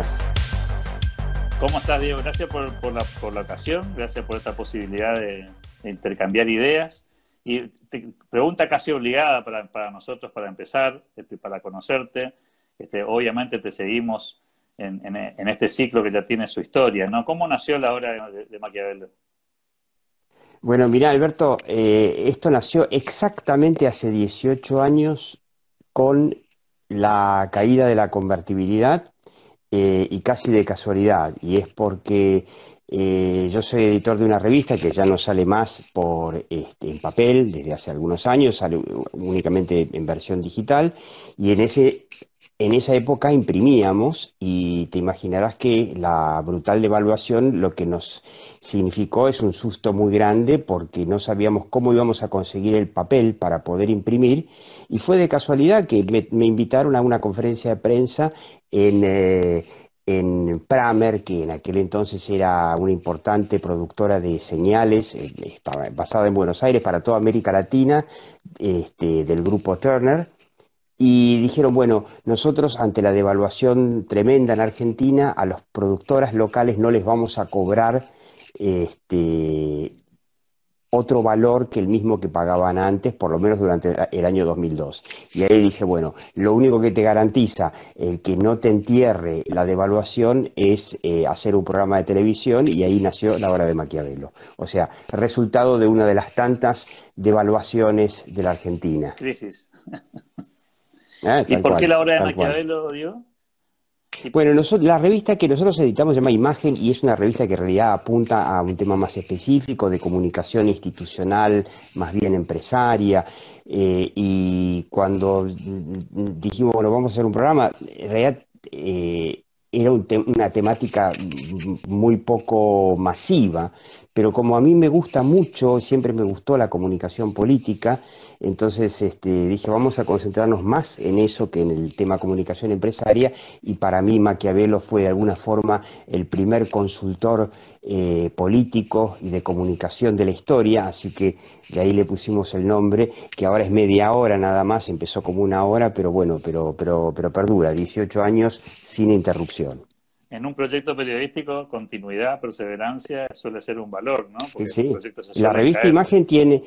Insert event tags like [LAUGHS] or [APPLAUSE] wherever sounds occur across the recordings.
estás? ¿Cómo estás, Diego? Gracias por, la, ocasión, gracias por esta posibilidad de, intercambiar ideas. Y pregunta casi obligada para, nosotros para empezar, este, para conocerte. Este, obviamente te seguimos en, este ciclo que ya tiene su historia, ¿no? ¿Cómo nació la obra de, Maquiavelo? Bueno, mira, Alberto, eh, esto nació exactamente hace 18 años con la caída de la convertibilidad eh, y casi de casualidad, y es porque eh, yo soy editor de una revista que ya no sale más por este, en papel desde hace algunos años, sale únicamente en versión digital, y en ese en esa época imprimíamos y te imaginarás que la brutal devaluación lo que nos significó es un susto muy grande porque no sabíamos cómo íbamos a conseguir el papel para poder imprimir y fue de casualidad que me, invitaron a una conferencia de prensa en, eh, en Pramer, que en aquel entonces era una importante productora de señales, eh, estaba basada en Buenos Aires para toda América Latina, este, del grupo Turner y dijeron, bueno, nosotros ante la devaluación tremenda en Argentina, a las productoras locales no les vamos a cobrar este, otro valor que el mismo que pagaban antes, por lo menos durante el año 2002. Y ahí dije, bueno, lo único que te garantiza el que no te entierre la devaluación es eh, hacer un programa de televisión y ahí nació la hora de Maquiavelo. O sea, resultado de una de las tantas devaluaciones de la Argentina. Crisis. [LAUGHS] Ah, ¿Y por qué la obra de Maquiavelo, dio? Bueno, la revista que nosotros editamos se llama Imagen y es una revista que en realidad apunta a un tema más específico de comunicación institucional, más bien empresaria. Eh, y cuando dijimos, bueno, vamos a hacer un programa, en realidad eh, era una temática muy poco masiva, pero como a mí me gusta mucho, siempre me gustó la comunicación política, entonces este, dije, vamos a concentrarnos más en eso que en el tema comunicación empresaria, y para mí Maquiavelo fue de alguna forma el primer consultor eh, político y de comunicación de la historia, así que de ahí le pusimos el nombre, que ahora es media hora nada más, empezó como una hora, pero bueno, pero, pero, pero perdura, 18 años sin interrupción en un proyecto periodístico, continuidad, perseverancia suele ser un valor, ¿no? sí, La revista Imagen tiene,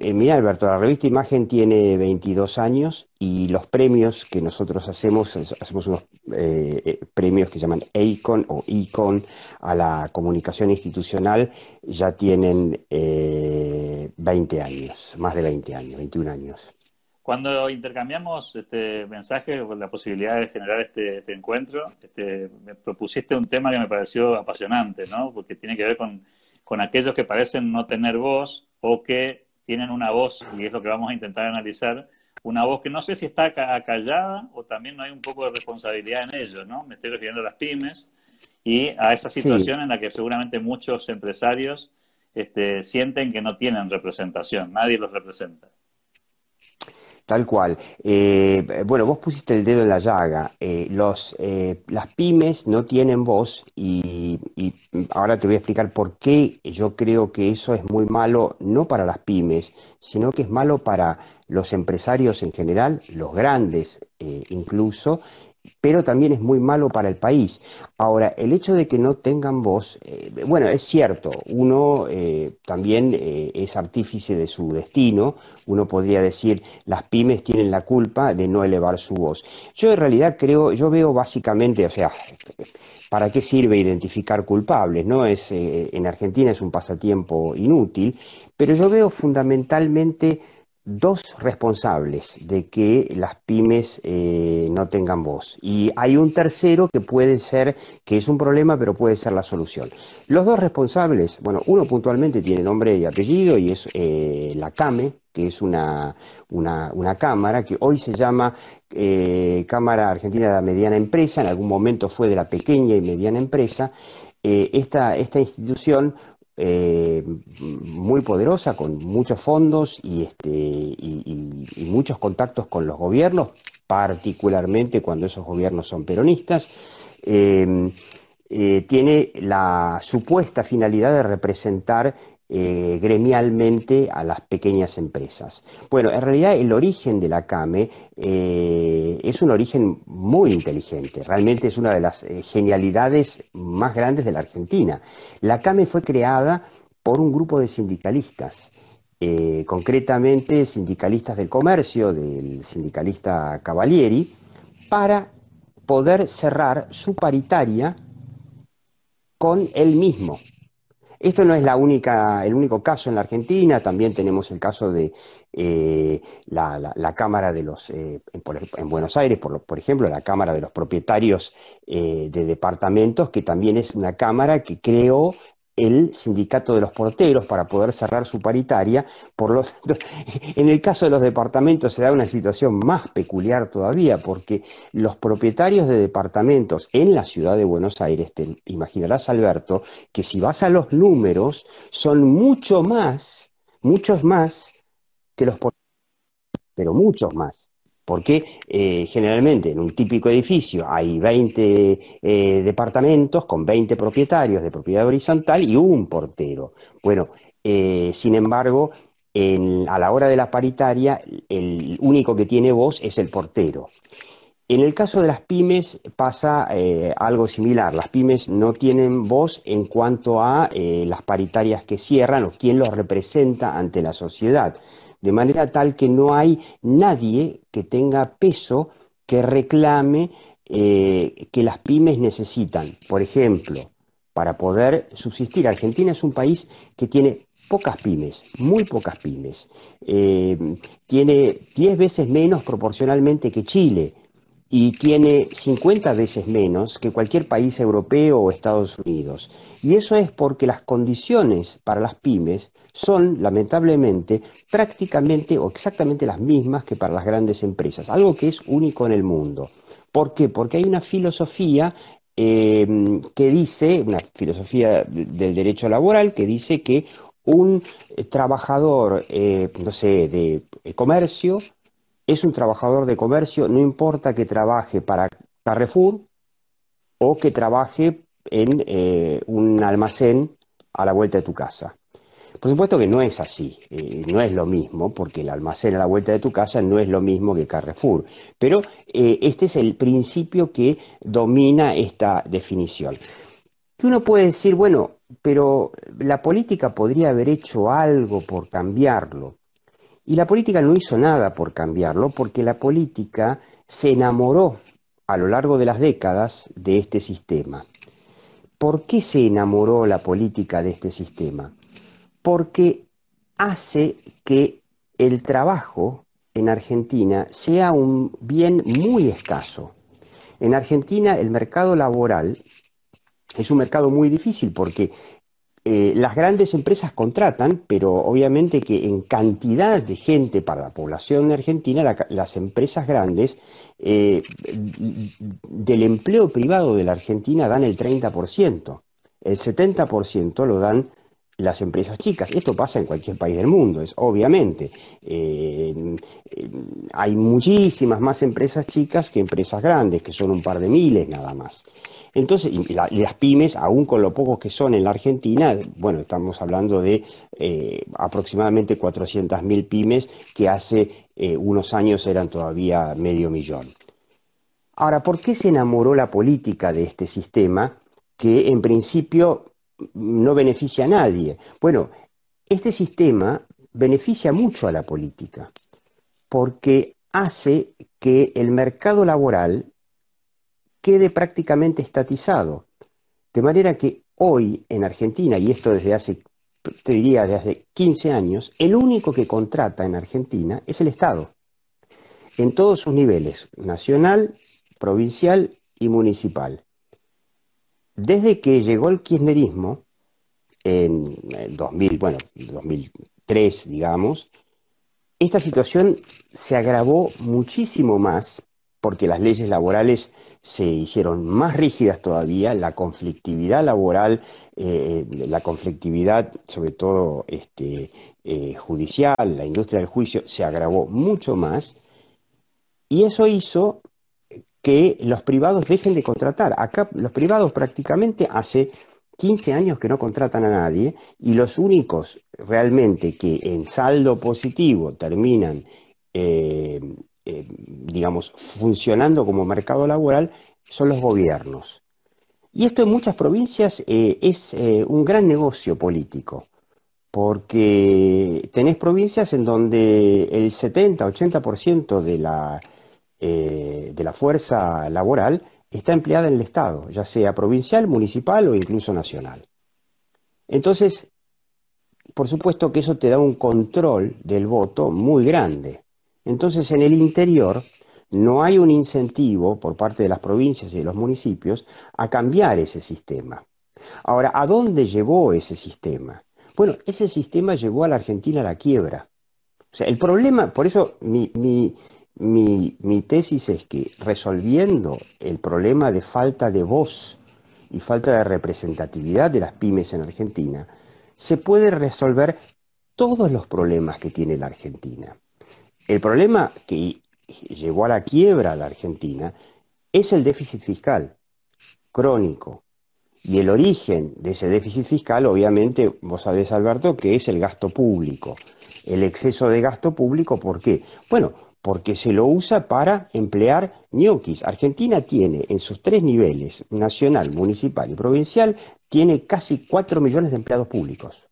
eh, mira Alberto, la revista Imagen tiene 22 años y los premios que nosotros hacemos, hacemos unos eh, eh, premios que llaman EICON o ICON a la comunicación institucional, ya tienen 20 años, más de 20 años, 21 años. Cuando intercambiamos este mensaje con la posibilidad de generar este, este, encuentro, este, me propusiste un tema que me pareció apasionante, ¿no? Porque tiene que ver con, con aquellos que parecen no tener voz o que tienen una voz, y es lo que vamos a intentar analizar, una voz que no sé si está callada o también no hay un poco de responsabilidad en ello, ¿no? Me estoy refiriendo a las pymes y a esa situación en la que seguramente muchos empresarios este, sienten que no tienen representación, nadie los representa. Tal cual. Eh, bueno, vos pusiste el dedo en la llaga. Eh, los, eh, las pymes no tienen voz y, y, ahora te voy a explicar por qué yo creo que eso es muy malo, no para las pymes, sino que es malo para los empresarios en general, los grandes incluso, pero también es muy malo para el país. Ahora, el hecho de que no tengan voz, eh, bueno, es cierto, uno eh, también eh, es artífice de su destino, uno podría decir, las pymes tienen la culpa de no elevar su voz. Yo en realidad creo, yo veo básicamente, o sea, ¿para qué sirve identificar culpables? No es, en Argentina es un pasatiempo inútil, pero yo veo fundamentalmente dos responsables de que las pymes eh, no tengan voz. Y hay un tercero que puede ser, que es un problema, pero puede ser la solución. Los dos responsables, bueno, uno puntualmente tiene nombre y apellido y es eh, la CAME, que es una, una, cámara que hoy se llama eh, Cámara Argentina de la Mediana Empresa, en algún momento fue de la pequeña y mediana empresa. esta, esta institución eh, muy poderosa, con muchos fondos y, este, y, muchos contactos con los gobiernos, particularmente cuando esos gobiernos son peronistas. Eh, eh, tiene la supuesta finalidad de representar eh, gremialmente a las pequeñas empresas. Bueno, en realidad el origen de la CAME eh, es un origen muy inteligente, realmente es una de las eh, genialidades más grandes de la Argentina. La CAME fue creada por un grupo de sindicalistas, concretamente sindicalistas del comercio, del sindicalista Cavalieri, para poder cerrar su paritaria con él mismo. Esto no es la única, el único caso en la Argentina, también tenemos el caso de eh, la, Cámara de los, eh, en, Buenos Aires, por, ejemplo, la Cámara de los Propietarios eh, de Departamentos, que también es una Cámara que creó el sindicato de los porteros para poder cerrar su paritaria. Por los, [LAUGHS] en el caso de los departamentos se da una situación más peculiar todavía, porque los propietarios de departamentos en la ciudad de Buenos Aires, te imaginarás Alberto, que si vas a los números, son mucho más, muchos más que los porteros, pero muchos más porque eh, generalmente en un típico edificio hay 20 eh, departamentos con 20 propietarios de propiedad horizontal y un portero. Bueno, eh, sin embargo, a la hora de la paritaria, el único que tiene voz es el portero. En el caso de las pymes pasa algo similar. Las pymes no tienen voz en cuanto a las paritarias que cierran o quién los representa ante la sociedad de manera tal que no hay nadie que tenga peso que reclame eh, que las pymes necesitan. Por ejemplo, para poder subsistir, Argentina es un país que tiene pocas pymes, muy pocas pymes. Eh, tiene 10 veces menos proporcionalmente que Chile y tiene 50 veces menos que cualquier país europeo o Estados Unidos. Y eso es porque las condiciones para las pymes son, lamentablemente, prácticamente o exactamente las mismas que para las grandes empresas, algo que es único en el mundo. ¿Por qué? Porque hay una filosofía eh, que dice, una filosofía del derecho laboral, que dice que un trabajador, eh, no sé, de comercio, es un trabajador de comercio, no importa que trabaje para Carrefour o que trabaje en eh, un almacén a la vuelta de tu casa. Por supuesto que no es así, eh, no es lo mismo, porque el almacén a la vuelta de tu casa no es lo mismo que Carrefour. Pero eh, este es el principio que domina esta definición. Que uno puede decir, bueno, pero la política podría haber hecho algo por cambiarlo. Y la política no hizo nada por cambiarlo porque la política se enamoró a lo largo de las décadas de este sistema. ¿Por qué se enamoró la política de este sistema? Porque hace que el trabajo en Argentina sea un bien muy escaso. En Argentina el mercado laboral es un mercado muy difícil porque eh, las grandes empresas contratan, pero obviamente que en cantidad de gente para la población argentina, las empresas grandes eh, del empleo privado de la Argentina dan el 30%, el 70% lo dan las empresas chicas. Esto pasa en cualquier país del mundo, es obviamente. Eh, hay muchísimas más empresas chicas que empresas grandes, que son un par de miles nada más. Entonces, y, las pymes, aún con lo pocos que son en la Argentina, bueno, estamos hablando de eh, aproximadamente 400.000 pymes que hace eh, unos años eran todavía medio millón. Ahora, ¿por qué se enamoró la política de este sistema que en principio no beneficia a nadie? Bueno, este sistema beneficia mucho a la política porque hace que el mercado laboral quede prácticamente estatizado. De manera que hoy en Argentina, y esto desde hace, te diría, desde hace 15 años, el único que contrata en Argentina es el Estado, en todos sus niveles, nacional, provincial y municipal. Desde que llegó el kirchnerismo, en 2000, bueno, 2003, digamos, esta situación se agravó muchísimo más porque las leyes laborales se hicieron más rígidas todavía, la conflictividad laboral, eh, la conflictividad sobre todo este, eh, judicial, la industria del juicio se agravó mucho más. Y eso hizo que los privados dejen de contratar. Acá los privados prácticamente hace 15 años que no contratan a nadie y los únicos realmente que en saldo positivo terminan, eh, eh, digamos, funcionando como mercado laboral son los gobiernos. Y esto en muchas provincias eh, es un gran negocio político, porque tenés provincias en donde el 70-80% de la, de la fuerza laboral está empleada en el Estado, ya sea provincial, municipal o incluso nacional. Entonces, por supuesto que eso te da un control del voto muy grande. Entonces, en el interior no hay un incentivo por parte de las provincias y de los municipios a cambiar ese sistema. Ahora, ¿a dónde llevó ese sistema? Bueno, ese sistema llevó a la Argentina a la quiebra. O sea, el problema, por eso mi, mi, mi, tesis es que resolviendo el problema de falta de voz y falta de representatividad de las pymes en Argentina, se puede resolver todos los problemas que tiene la Argentina. El problema que llevó a la quiebra a la Argentina es el déficit fiscal crónico. Y el origen de ese déficit fiscal, obviamente, vos sabés, Alberto, que es el gasto público. El exceso de gasto público, ¿por qué? Bueno, porque se lo usa para emplear ñoquis. Argentina tiene en sus tres niveles, nacional, municipal y provincial, tiene casi 4 millones de empleados públicos.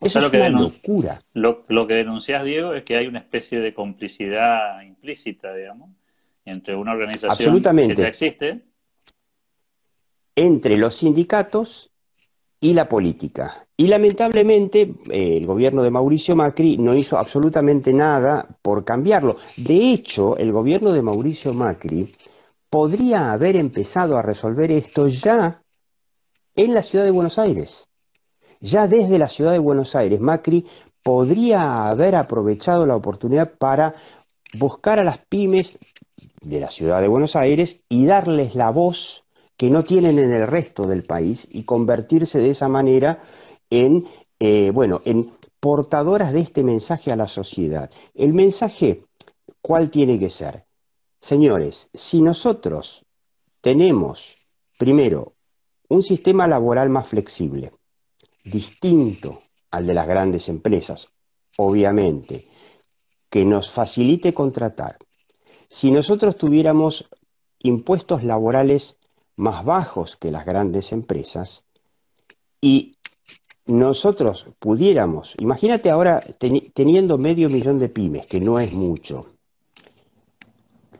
Eso es una locura. Lo, que denuncias, Diego, es que hay una especie de complicidad implícita, digamos, entre una organización que ya existe. Entre los sindicatos y la política. Y lamentablemente eh, el gobierno de Mauricio Macri no hizo absolutamente nada por cambiarlo. De hecho, el gobierno de Mauricio Macri podría haber empezado a resolver esto ya en la ciudad de Buenos Aires. Ya desde la ciudad de Buenos Aires, Macri podría haber aprovechado la oportunidad para buscar a las pymes de la ciudad de Buenos Aires y darles la voz que no tienen en el resto del país y convertirse de esa manera en, eh, bueno, en portadoras de este mensaje a la sociedad. El mensaje, ¿cuál tiene que ser? Señores, si nosotros tenemos, primero, un sistema laboral más flexible, distinto al de las grandes empresas, obviamente, que nos facilite contratar, si nosotros tuviéramos impuestos laborales más bajos que las grandes empresas y nosotros pudiéramos, imagínate ahora teniendo medio millón de pymes, que no es mucho,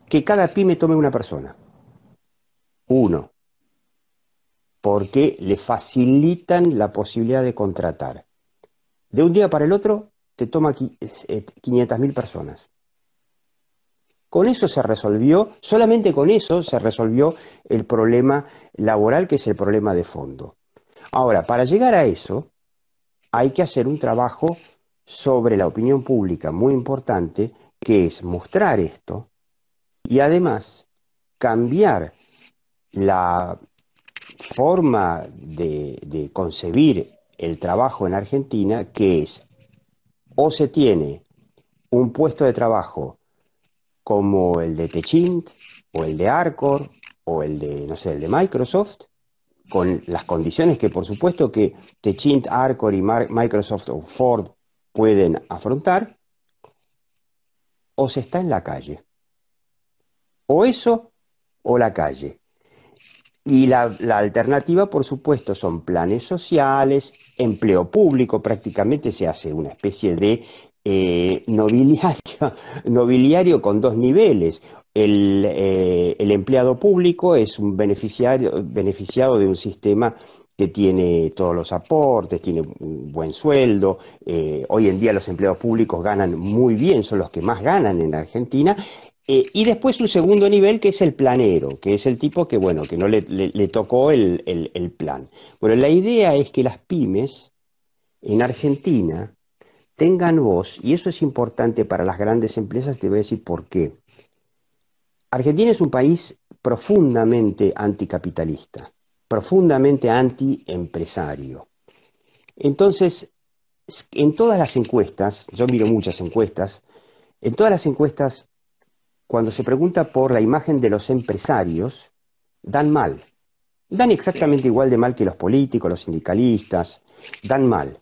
que cada pyme tome una persona, uno, porque le facilitan la posibilidad de contratar. De un día para el otro te toma 500.000 personas. Con eso se resolvió, solamente con eso se resolvió el problema laboral, que es el problema de fondo. Ahora, para llegar a eso, hay que hacer un trabajo sobre la opinión pública muy importante, que es mostrar esto y además cambiar la forma de, concebir el trabajo en Argentina, que es o se tiene un puesto de trabajo como el de Techint o el de Arcor o el de, no sé, el de Microsoft, con las condiciones que por supuesto que Techint, Arcor y Microsoft o Ford pueden afrontar, o se está en la calle. O eso o la calle. Y la, alternativa, por supuesto, son planes sociales, empleo público, prácticamente se hace una especie de eh, [LAUGHS] nobiliario, con dos niveles. Eh, el, empleado público es un beneficiario, beneficiado de un sistema que tiene todos los aportes, tiene un buen sueldo. Eh, hoy en día los empleados públicos ganan muy bien, son los que más ganan en Argentina. Y después un segundo nivel que es el planero, que es el tipo que, bueno, que no le, tocó el, el plan. Bueno, la idea es que las pymes en Argentina tengan voz, y eso es importante para las grandes empresas, te voy a decir por qué. Argentina es un país profundamente anticapitalista, profundamente antiempresario. Entonces, en todas las encuestas, yo miro muchas encuestas, en todas las encuestas, cuando se pregunta por la imagen de los empresarios, dan mal. Dan exactamente igual de mal que los políticos, los sindicalistas, dan mal.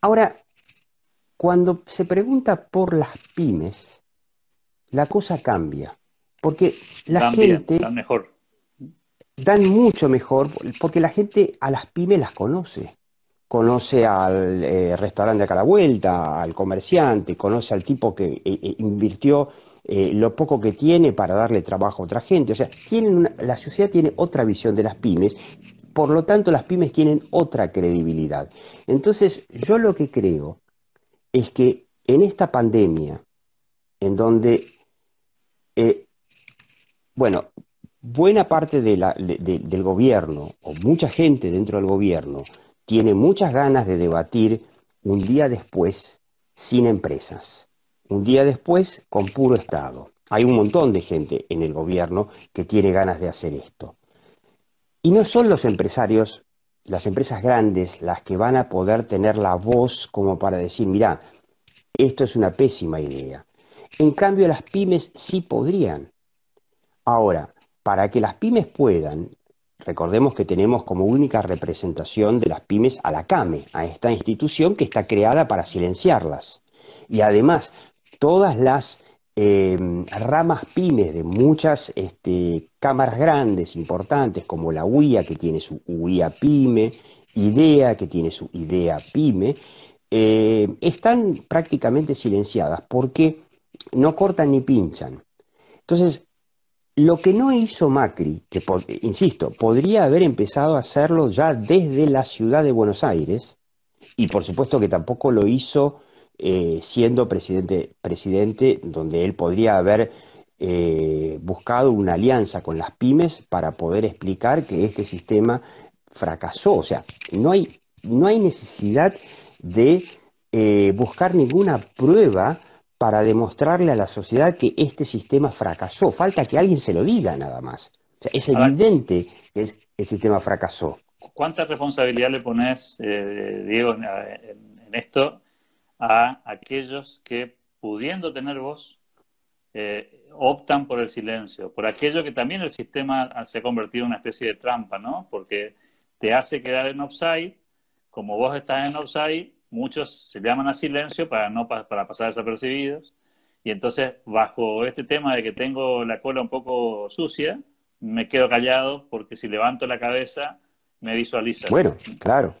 Ahora, cuando se pregunta por las pymes, la cosa cambia, porque la gente... dan mejor. Dan mucho mejor, porque la gente a las pymes las conoce. Conoce al eh, restaurante acá a la vuelta, al comerciante, conoce al tipo que eh, eh, invirtió lo poco que tiene para darle trabajo a otra gente. O sea, tienen la sociedad tiene otra visión de las pymes, por lo tanto las pymes tienen otra credibilidad. Entonces, yo lo que creo es que en esta pandemia, en donde, eh, bueno, buena parte del gobierno, o mucha gente dentro del gobierno, tiene muchas ganas de debatir un día después sin empresas, un día después con puro Estado. Hay un montón de gente en el gobierno que tiene ganas de hacer esto. Y no son los empresarios las empresas grandes las que van a poder tener la voz como para decir, mira, esto es una pésima idea. En cambio, las pymes sí podrían. Ahora, para que las pymes puedan, recordemos que tenemos como única representación de las pymes a la CAME, a esta institución que está creada para silenciarlas. Y además, todas las eh, ramas pymes de muchas este, cámaras grandes, importantes, como la UIA, que tiene su UIA Pyme, IDEA, que tiene su IDEA Pyme, eh, están prácticamente silenciadas porque no cortan ni pinchan. Entonces, lo que no hizo Macri, que insisto, podría haber empezado a hacerlo ya desde la ciudad de Buenos Aires, y por supuesto que tampoco lo hizo eh, siendo presidente, presidente, donde él podría haber eh, buscado una alianza con las pymes para poder explicar que este sistema fracasó. O sea, no hay, no hay necesidad de eh, buscar ninguna prueba para demostrarle a la sociedad que este sistema fracasó. Falta que alguien se lo diga nada más. es evidente que el sistema fracasó. ¿Cuánta responsabilidad le pones, Diego, en esto? A aquellos que, pudiendo tener voz, eh, optan por el silencio, por aquello que también el sistema se ha convertido en una especie de trampa, ¿no? Porque te hace quedar en offside, como vos estás en offside, muchos se llaman a silencio para, no, para pasar desapercibidos, y entonces bajo este tema de que tengo la cola un poco sucia, me quedo callado porque si levanto la cabeza me visualiza. Bueno, claro,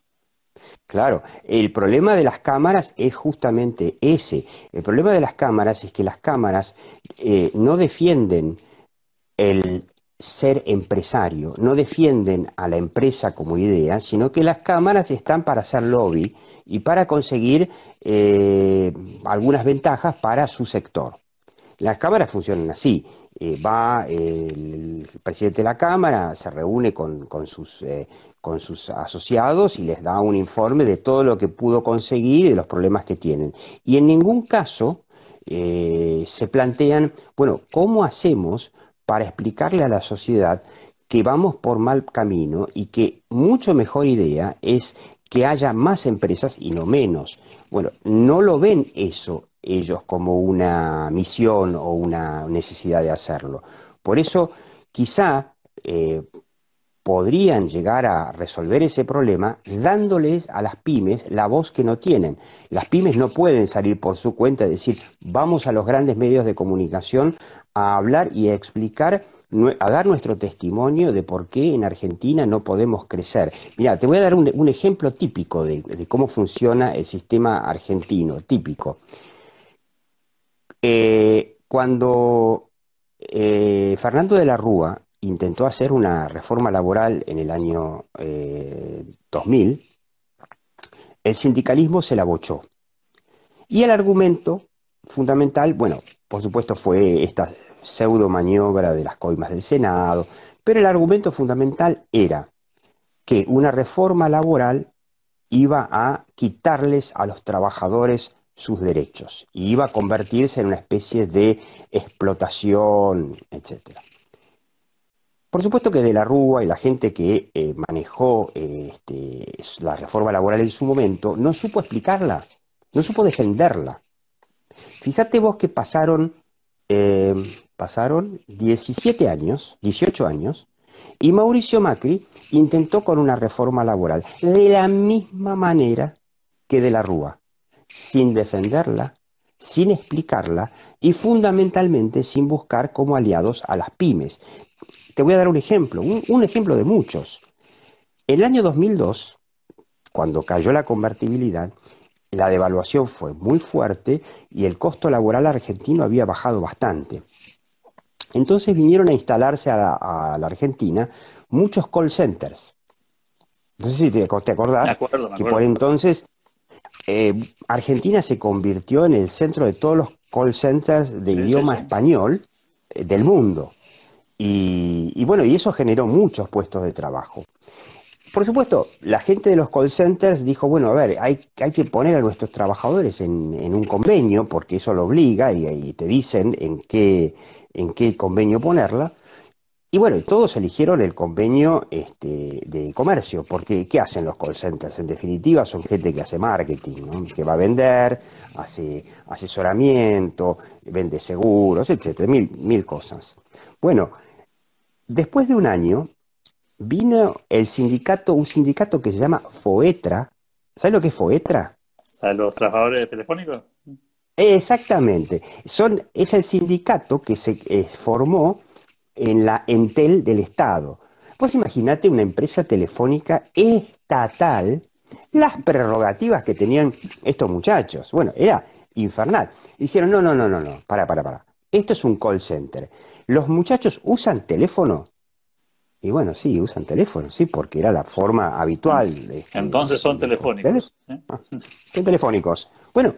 Claro, el problema de las cámaras es justamente ese. El problema de las cámaras es que las cámaras eh, no defienden el ser empresario, no defienden a la empresa como idea, sino que las cámaras están para hacer lobby y para conseguir eh, algunas ventajas para su sector. Las cámaras funcionan así. Eh, va el presidente de la Cámara, se reúne con, sus, eh, con sus asociados y les da un informe de todo lo que pudo conseguir y de los problemas que tienen. Y en ningún caso eh, se plantean, bueno, ¿cómo hacemos para explicarle a la sociedad que vamos por mal camino y que mucho mejor idea es que haya más empresas y no menos? Bueno, no lo ven eso ellos como una misión o una necesidad de hacerlo. Por eso, quizá eh, podrían llegar a resolver ese problema dándoles a las pymes la voz que no tienen. Las pymes no pueden salir por su cuenta y decir, vamos a los grandes medios de comunicación a hablar y a explicar a dar nuestro testimonio de por qué en Argentina no podemos crecer. Mira, te voy a dar un, ejemplo típico de, cómo funciona el sistema argentino, típico. Eh, cuando eh, Fernando de la Rúa intentó hacer una reforma laboral en el año 2000, eh, el sindicalismo se la bochó. Y el argumento fundamental, bueno, por supuesto fue esta pseudo maniobra de las coimas del Senado, pero el argumento fundamental era que una reforma laboral iba a quitarles a los trabajadores sus derechos y iba a convertirse en una especie de explotación, etc. Por supuesto que de la Rúa y la gente que eh, manejó este, la reforma laboral en su momento no supo explicarla, no supo defenderla. Fíjate vos que pasaron, eh, pasaron 17 años, 18 años, Y Mauricio Macri intentó con una reforma laboral de la misma manera que de la Rúa, sin defenderla, sin explicarla y fundamentalmente sin buscar como aliados a las pymes. Te voy a dar un ejemplo, un, ejemplo de muchos. En el año 2002, cuando cayó la convertibilidad, la devaluación fue muy fuerte y el costo laboral argentino había bajado bastante. Entonces vinieron a instalarse a la, Argentina muchos call centers. No sé si te, acordás que por entonces eh, Argentina se convirtió en el centro de todos los call centers de idioma español eh, del mundo. Y, bueno, y eso generó muchos puestos de trabajo. Por supuesto, la gente de los call centers dijo, bueno, a ver, hay, hay que poner a nuestros trabajadores en, un convenio, porque eso lo obliga y, y, te dicen en qué, en qué convenio ponerla. Y bueno, todos eligieron el convenio este, de comercio, porque ¿qué hacen los call centers? En definitiva, son gente que hace marketing, que va a vender, hace asesoramiento, vende seguros, etcétera, mil, mil cosas. Bueno, después de un año, vino el sindicato, un sindicato que se llama FOETRA. ¿Sabes lo que es FOETRA? ¿A los trabajadores telefónicos? Exactamente. Son, es el sindicato que se eh, formó en la Entel del Estado. Pues imagínate una empresa telefónica estatal, las prerrogativas que tenían estos muchachos. Bueno, era infernal. Dijeron, no, no, no, no, no, para, para, para. Esto es un call center. ¿Los muchachos usan teléfono? Y bueno, sí, usan teléfono, sí, porque era la forma habitual. De, este, Entonces son telefónicos. ¿eh? son telefónicos. Bueno,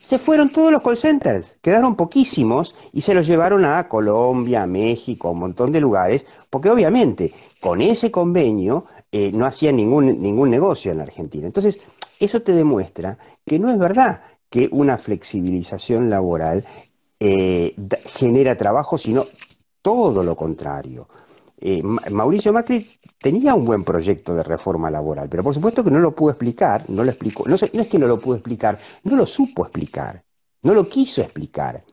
se fueron todos los call centers, quedaron poquísimos y se los llevaron a Colombia, México, un montón de lugares, porque obviamente con ese convenio eh, no hacían ningún, ningún negocio en Argentina. Entonces, eso te demuestra que no es verdad que una flexibilización laboral eh, genera trabajo, sino todo lo contrario. Eh, Mauricio Macri tenía un buen proyecto de reforma laboral, pero por supuesto que no lo pudo explicar, no lo explicó, no, es que no lo pudo explicar, no lo supo explicar, no lo quiso explicar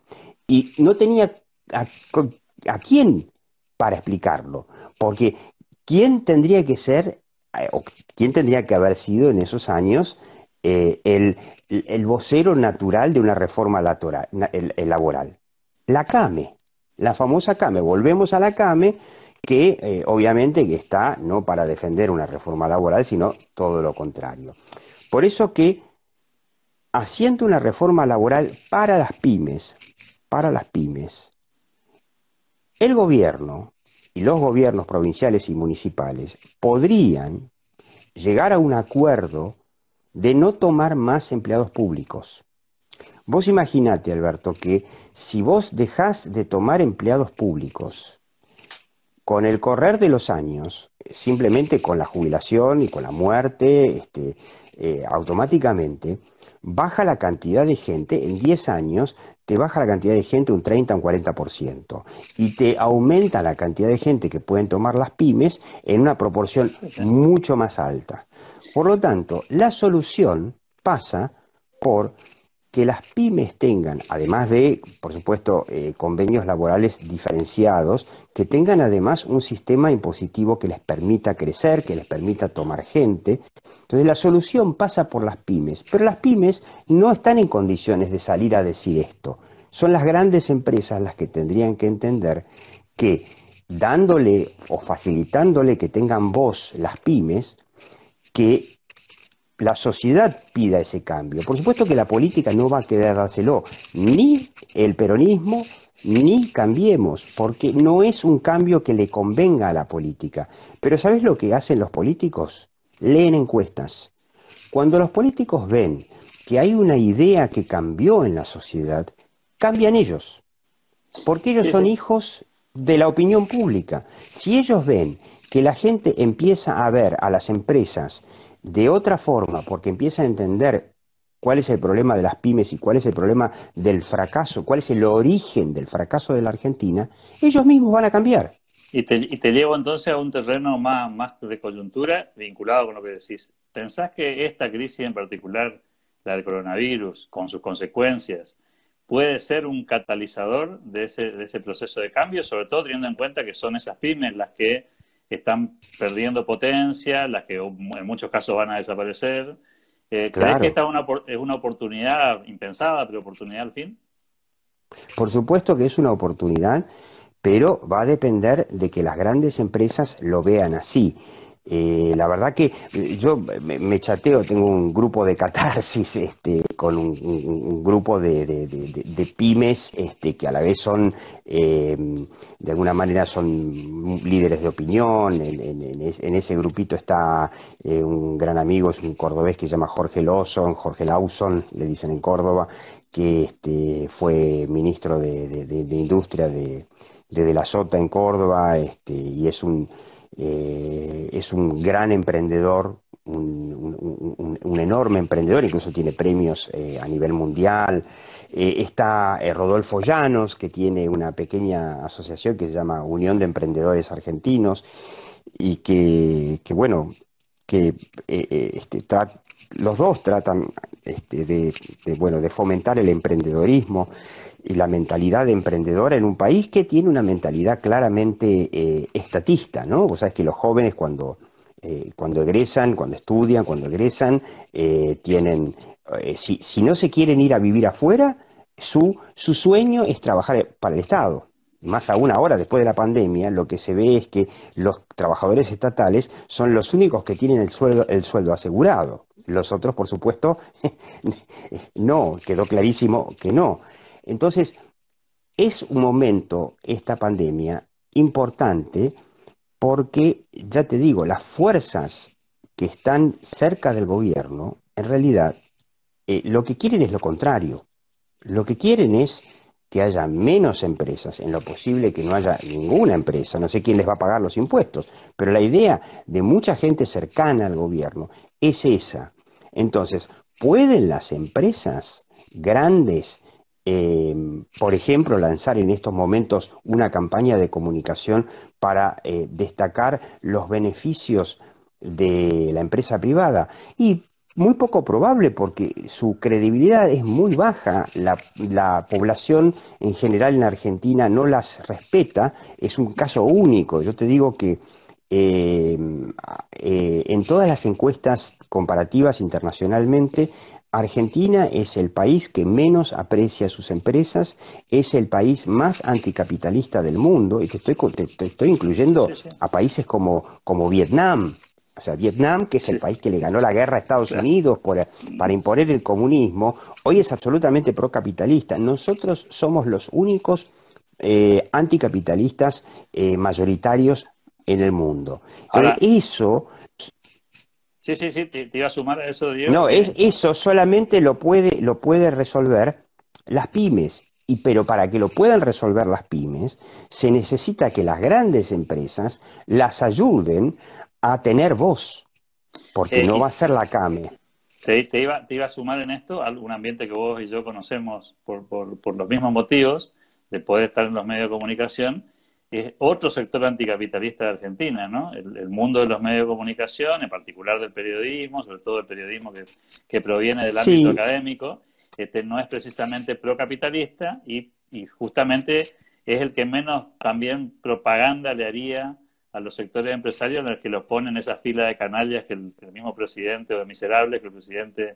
y no tenía a, quién para explicarlo, porque quién tendría que ser eh, o quién tendría que haber sido en esos años eh, el, vocero natural de una reforma laboral. La CAME, la famosa CAME, volvemos a la CAME que eh, obviamente está no para defender una reforma laboral, sino todo lo contrario. Por eso que haciendo una reforma laboral para las pymes, para las pymes, el gobierno y los gobiernos provinciales y municipales podrían llegar a un acuerdo de no tomar más empleados públicos. Vos imaginate, Alberto, que si vos dejás de tomar empleados públicos con el correr de los años, simplemente con la jubilación y con la muerte, este, eh, automáticamente baja la cantidad de gente, en 10 años te baja la cantidad de gente un 30 o un 40%, y te aumenta la cantidad de gente que pueden tomar las pymes en una proporción mucho más alta. Por lo tanto, la solución pasa por que las pymes tengan, además de, por supuesto, eh, convenios laborales diferenciados, que tengan además un sistema impositivo que les permita crecer, que les permita tomar gente. Entonces la solución pasa por las pymes, pero las pymes no están en condiciones de salir a decir esto. Son las grandes empresas las que tendrían que entender que dándole o facilitándole que tengan voz las pymes, que la sociedad pida ese cambio. Por supuesto que la política no va a querer dárselo, ni el peronismo, ni cambiemos, porque no es un cambio que le convenga a la política. Pero ¿sabes lo que hacen los políticos? Leen encuestas. Cuando los políticos ven que hay una idea que cambió en la sociedad, cambian ellos, porque ellos son hijos de la opinión pública. Si ellos ven que la gente empieza a ver a las empresas de otra forma, porque empieza a entender cuál es el problema de las pymes y cuál es el problema del fracaso, cuál es el origen del fracaso de la Argentina, ellos mismos van a cambiar. Y te, llevo entonces a un terreno más, más de coyuntura vinculado con lo que decís. ¿Pensás que esta crisis en particular, la del coronavirus, con sus consecuencias, puede ser un catalizador de ese, de ese proceso de cambio, sobre todo teniendo en cuenta que son esas pymes las que están perdiendo potencia, las que en muchos casos van a desaparecer. Eh, ¿Crees que esta es una, es una oportunidad impensada, pero oportunidad al fin? Por supuesto que es una oportunidad, pero va a depender de que las grandes empresas lo vean así. Eh, la verdad que eh, yo me, chateo, tengo un grupo de catarsis [LAUGHS] este, con un, grupo de, pymes este, que a la vez son, eh, de alguna manera son líderes de opinión. En, ese grupito está un gran amigo, es un cordobés que se llama Jorge Lawson, Jorge Lawson, le dicen en Córdoba, que este, fue ministro de, Industria de, de, la Sota en Córdoba este, y es un eh, es un gran emprendedor, un, enorme emprendedor, incluso tiene premios eh, a nivel mundial. Eh, está Rodolfo Llanos, que tiene una pequeña asociación que se llama Unión de Emprendedores Argentinos y que, bueno, que este, los dos tratan este, de, bueno, de fomentar el emprendedorismo y la mentalidad emprendedora en un país que tiene una mentalidad claramente eh, estatista, ¿no? Vos sabés que los jóvenes cuando, eh, cuando egresan, cuando estudian, cuando egresan, eh, tienen, si, si, no se quieren ir a vivir afuera, su, su sueño es trabajar para el Estado. Más aún ahora, después de la pandemia, lo que se ve es que los trabajadores estatales son los únicos que tienen el sueldo asegurado. Los otros, por supuesto, [LAUGHS] no, quedó clarísimo que no. Entonces, es un momento, esta pandemia, importante porque, ya te digo, las fuerzas que están cerca del gobierno, en realidad, eh, lo que quieren es lo contrario. Lo que quieren es que haya menos empresas, en lo posible que no haya ninguna empresa, no sé quién les va a pagar los impuestos, pero la idea de mucha gente cercana al gobierno es esa. Entonces, ¿pueden las empresas grandes Em, por ejemplo, lanzar en estos momentos una campaña de comunicación para eh, destacar los beneficios de la empresa privada. Y muy poco probable porque su credibilidad es muy baja, la, población en general en Argentina no las respeta, es un caso único. Yo te digo que em, eh, en todas las encuestas comparativas internacionalmente, Argentina es el país que menos aprecia sus empresas, es el país más anticapitalista del mundo, y te estoy, estoy incluyendo a países como, como Vietnam. O sea, Vietnam, que es el país que le ganó la guerra a Estados Unidos para imponer el comunismo, hoy es absolutamente procapitalista. Nosotros somos los únicos eh, anticapitalistas eh, mayoritarios en el mundo. eso Sí, sí, sí, te, iba a sumar a eso, Diego. No, es, eso solamente lo puede, lo puede resolver las pymes. Y pero para que lo puedan resolver las pymes, se necesita que las grandes empresas las ayuden a tener voz, porque no va a ser la CAME. Te, iba, te iba a sumar en esto a un ambiente que vos y yo conocemos por, por, por los mismos motivos de poder estar en los medios de comunicación, es otro sector anticapitalista de Argentina, ¿no? El, mundo de los medios de comunicación, en particular del periodismo, sobre todo el periodismo que, proviene del ámbito académico, este, no es precisamente procapitalista y, y justamente es el que menos también propaganda le haría a los sectores empresarios en los que los ponen en esa fila de canallas que el, mismo presidente o de miserables que el presidente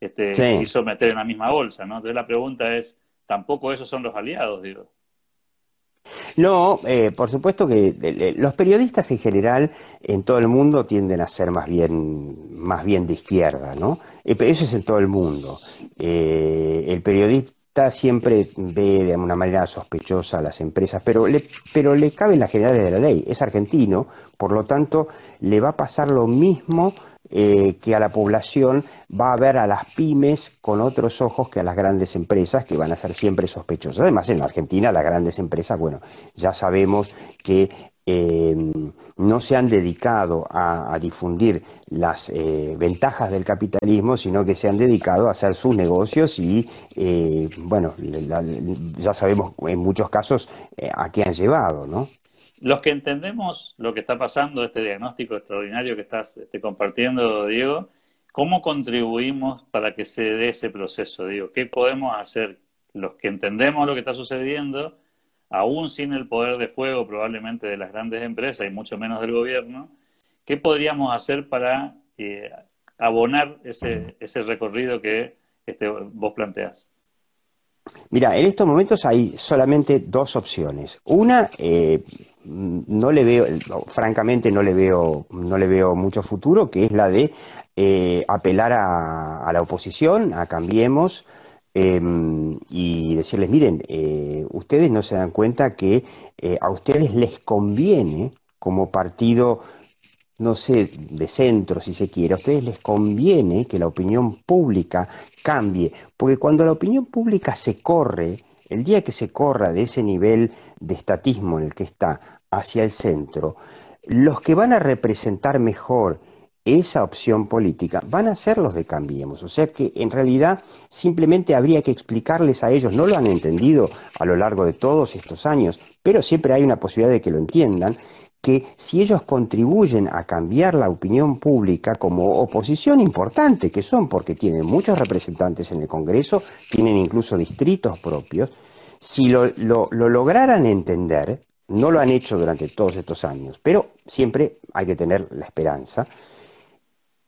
este, quiso meter en la misma bolsa, ¿no? Entonces la pregunta es, tampoco esos son los aliados, digo. No, eh, por supuesto que los periodistas en general en todo el mundo tienden a ser más bien, más bien de izquierda, ¿no? Eh, eso es en todo el mundo. Eh, el periodista siempre ve de una manera sospechosa a las empresas, pero le, pero le caben las generales de la ley. Es argentino, por lo tanto, le va a pasar lo mismo eh, que a la población va a ver a las pymes con otros ojos que a las grandes empresas, que van a ser siempre sospechosas. Además, en la Argentina, las grandes empresas, bueno, ya sabemos que eh, no se han dedicado a, difundir las eh, ventajas del capitalismo, sino que se han dedicado a hacer sus negocios y, bueno, ya sabemos en muchos casos a qué han llevado, ¿no? Los que entendemos lo que está pasando, este diagnóstico extraordinario que estás este, compartiendo, Diego, ¿cómo contribuimos para que se dé ese proceso? Diego, ¿qué podemos hacer los que entendemos lo que está sucediendo aún sin el poder de fuego probablemente de las grandes empresas y mucho menos del gobierno, ¿qué podríamos hacer para eh, abonar ese, ese recorrido que este, vos planteas? Mira, en estos momentos hay solamente dos opciones. Una, eh, no le veo, francamente no le veo, no le veo mucho futuro, que es la de eh, apelar a, la oposición, a Cambiemos, em, y decirles, miren, eh, ustedes no se dan cuenta que a ustedes les conviene como partido no sé, de centro, si se quiere, a ustedes les conviene que la opinión pública cambie, porque cuando la opinión pública se corre, el día que se corra de ese nivel de estatismo en el que está hacia el centro, los que van a representar mejor esa opción política van a ser los de Cambiemos. O sea que en realidad simplemente habría que explicarles a ellos, no lo han entendido a lo largo de todos estos años, pero siempre hay una posibilidad de que lo entiendan, que si ellos contribuyen a cambiar la opinión pública como oposición importante que son, porque tienen muchos representantes en el Congreso, tienen incluso distritos propios, si lo, lograran entender, no lo han hecho durante todos estos años, pero siempre hay que tener la esperanza,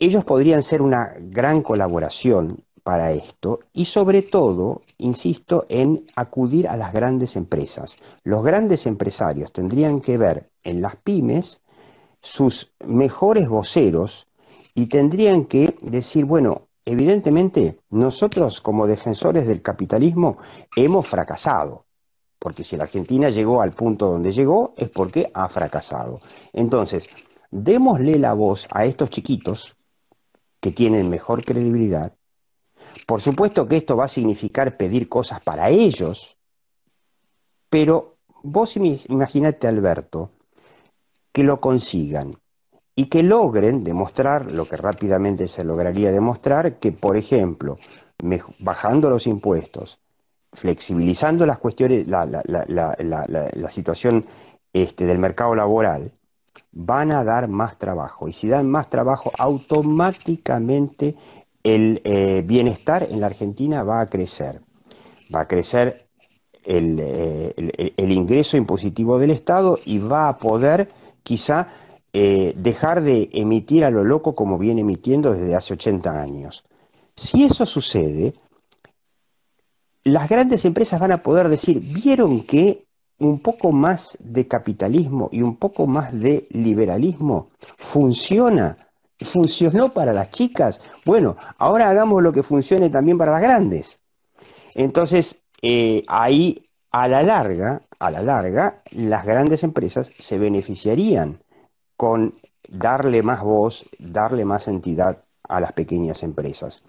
ellos podrían ser una gran colaboración para esto y sobre todo, insisto, en acudir a las grandes empresas. Los grandes empresarios tendrían que ver en las pymes sus mejores voceros y tendrían que decir, bueno, evidentemente nosotros como defensores del capitalismo hemos fracasado, porque si la Argentina llegó al punto donde llegó es porque ha fracasado. Entonces, démosle la voz a estos chiquitos que tienen mejor credibilidad. Por supuesto que esto va a significar pedir cosas para ellos, pero vos imagínate, Alberto, que lo consigan y que logren demostrar lo que rápidamente se lograría demostrar, que por ejemplo, bajando los impuestos, flexibilizando las cuestiones, la, situación este, del mercado laboral, van a dar más trabajo. Y si dan más trabajo, automáticamente el eh, bienestar en la Argentina va a crecer. Va a crecer el, eh, ingreso impositivo del Estado y va a poder quizá eh, dejar de emitir a lo loco como viene emitiendo desde hace 80 años. Si eso sucede, las grandes empresas van a poder decir, vieron que un poco más de capitalismo y un poco más de liberalismo funciona, funcionó para las chicas, bueno, ahora hagamos lo que funcione también para las grandes. Entonces, eh, ahí a la larga, a la larga, las grandes empresas se beneficiarían con darle más voz, darle más entidad a las pequeñas empresas.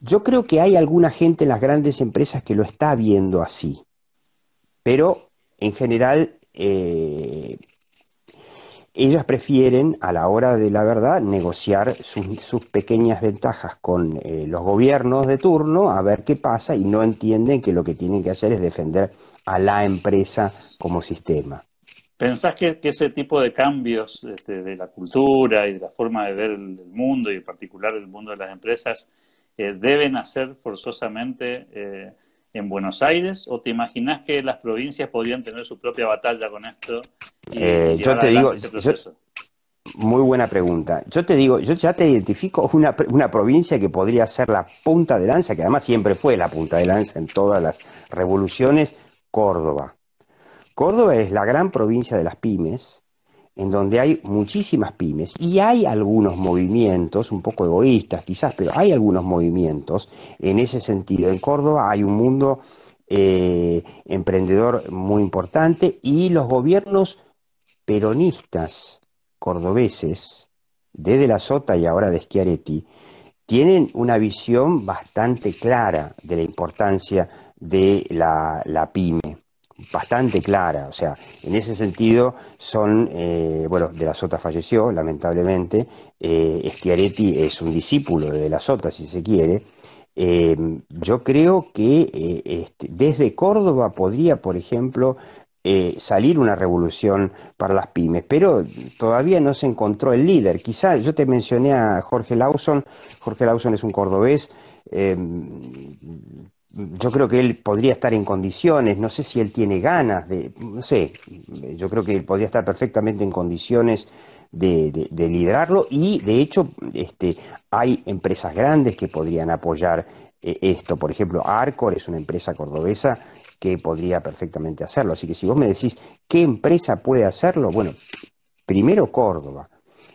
Yo creo que hay alguna gente en las grandes empresas que lo está viendo así, pero en general eh, ellas prefieren, a la hora de la verdad, negociar sus, pequeñas ventajas con eh, los gobiernos de turno, a ver qué pasa, y no entienden que lo que tienen que hacer es defender a la empresa como sistema. ¿Pensás que, ese tipo de cambios este, de la cultura y de la forma de ver el, mundo, y en particular el mundo de las empresas, eh, deben hacer forzosamente eh, en Buenos Aires? ¿O te imaginas que las provincias podrían tener su propia batalla con esto? Eh, yo te digo, muy buena pregunta. Yo te digo, yo ya te identifico una, una, provincia que podría ser la punta de lanza, que además siempre fue la punta de lanza en todas las revoluciones, Córdoba. Córdoba es la gran provincia de las pymes, en donde hay muchísimas pymes y hay algunos movimientos, un poco egoístas quizás, pero hay algunos movimientos en ese sentido. En Córdoba hay un mundo eh, emprendedor muy importante y los gobiernos peronistas cordobeses, desde la Sota y ahora de Schiaretti, tienen una visión bastante clara de la importancia de la pyme bastante clara, o sea, en ese sentido son, eh, bueno, De la Sota falleció, lamentablemente, eh, Schiaretti es un discípulo de De la Sota, si se quiere, eh, yo creo que eh, este, desde Córdoba podría, por ejemplo, salir una revolución para las pymes, pero todavía no se encontró el líder. Quizá yo te mencioné a Jorge Lawson, Jorge Lawson es un cordobés, yo creo que él podría estar en condiciones, no sé si él tiene ganas de, no sé, yo creo que él podría estar perfectamente en condiciones de, liderarlo y de hecho este, hay empresas grandes que podrían apoyar eh, esto. Por ejemplo, Arcor es una empresa cordobesa que podría perfectamente hacerlo. Así que si vos me decís qué empresa puede hacerlo, bueno, primero Córdoba.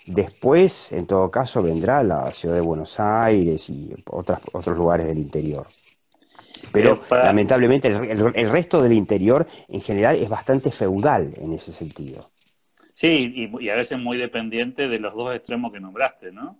Después, en todo caso, vendrá la ciudad de Buenos Aires y otras, otros lugares del interior. Pero, lamentablemente el, resto del interior en general es bastante feudal en ese sentido. Sí, y, a veces muy dependiente de los dos extremos que nombraste, ¿no?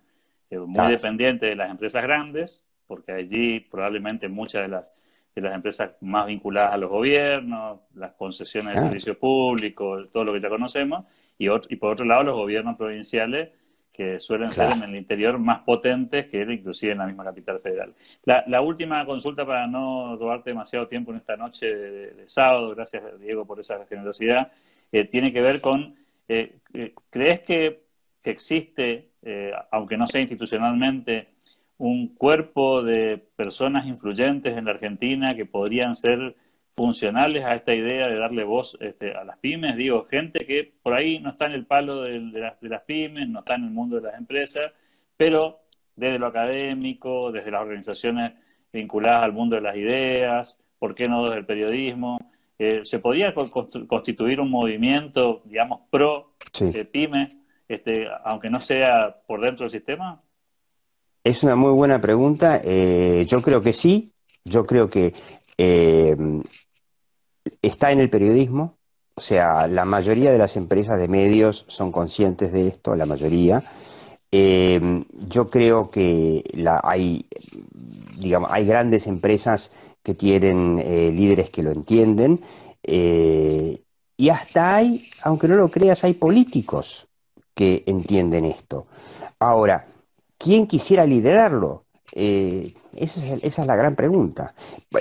Eh, muy dependiente de las empresas grandes, porque allí probablemente muchas de las, de las empresas más vinculadas a los gobiernos, las concesiones de servicio público, todo lo que ya conocemos, y, y por otro lado los gobiernos provinciales que suelen ser en el interior más potentes que inclusive en la misma capital federal. La, última consulta para no robarte demasiado tiempo en esta noche de, sábado, gracias Diego por esa generosidad, eh, tiene que ver con, eh, eh, ¿crees que, existe, aunque no sea institucionalmente, un cuerpo de personas influyentes en la Argentina que podrían ser funcionales a esta idea de darle voz este, a las pymes, digo, gente que por ahí no está en el palo de, las, pymes, no está en el mundo de las empresas, pero desde lo académico, desde las organizaciones vinculadas al mundo de las ideas, ¿por qué no desde el periodismo? Eh, ¿Se podría constituir un movimiento, digamos, pro eh, pyme, este, aunque no sea por dentro del sistema? Es una muy buena pregunta. Eh, yo creo que sí. Yo creo que está en el periodismo, o sea, la mayoría de las empresas de medios son conscientes de esto, la mayoría. Eh, yo creo que hay, digamos, hay grandes empresas que tienen eh, líderes que lo entienden eh, y hasta hay, aunque no lo creas, hay políticos que entienden esto. Ahora, ¿quién quisiera liderarlo? Esa es, la gran pregunta.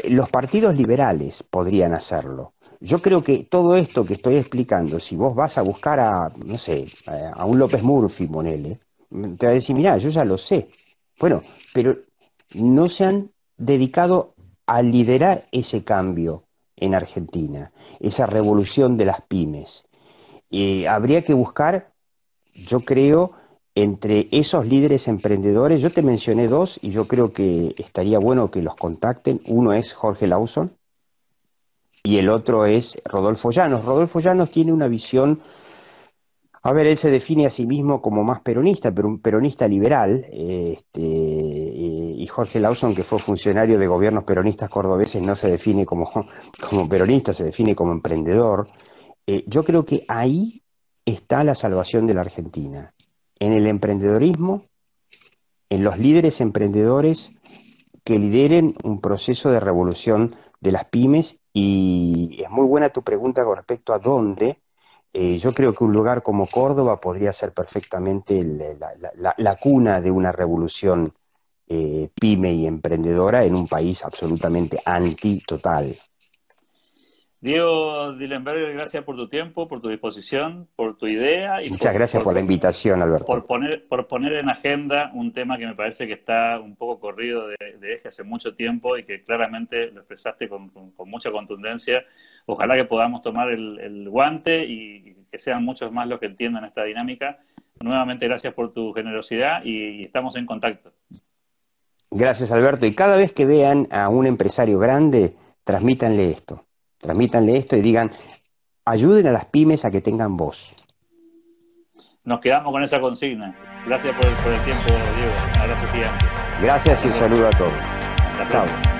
Los partidos liberales podrían hacerlo. Yo creo que todo esto que estoy explicando, si vos vas a buscar a, no sé, a un López Murphy, Monele, te va a decir, mira, yo ya lo sé. Bueno, pero no se han dedicado a liderar ese cambio en Argentina, esa revolución de las pymes. y habría que buscar, yo creo, entre esos líderes emprendedores, yo te mencioné dos y yo creo que estaría bueno que los contacten. Uno es Jorge Lawson y el otro es Rodolfo Llanos. Rodolfo Llanos tiene una visión, a ver, él se define a sí mismo como más peronista, pero un peronista liberal, este, y Jorge Lawson, que fue funcionario de gobiernos peronistas cordobeses, no se define como, [LAUGHS] como peronista, se define como emprendedor. Eh, yo creo que ahí está la salvación de la Argentina en el emprendedorismo, en los líderes emprendedores que lideren un proceso de revolución de las pymes y es muy buena tu pregunta con respecto a dónde. Eh, yo creo que un lugar como Córdoba podría ser perfectamente la, cuna de una revolución eh, pyme y emprendedora en un país absolutamente anti-total. Diego Dillenberger, gracias por tu tiempo, por tu disposición, por tu idea. Y Muchas gracias por, la invitación, Alberto. Por poner, por poner en agenda un tema que me parece que está un poco corrido de, eje hace mucho tiempo y que claramente lo expresaste con, mucha contundencia. Ojalá que podamos tomar el, guante y, que sean muchos más los que entiendan esta dinámica. Nuevamente, gracias por tu generosidad y estamos en contacto. Gracias, Alberto. Y cada vez que vean a un empresario grande, transmítanle esto Transmítanle esto y digan, ayuden a las pymes a que tengan voz. Nos quedamos con esa consigna. Gracias por el, tiempo, Diego. Un abrazo Gracias y un saludo a todos. Chao.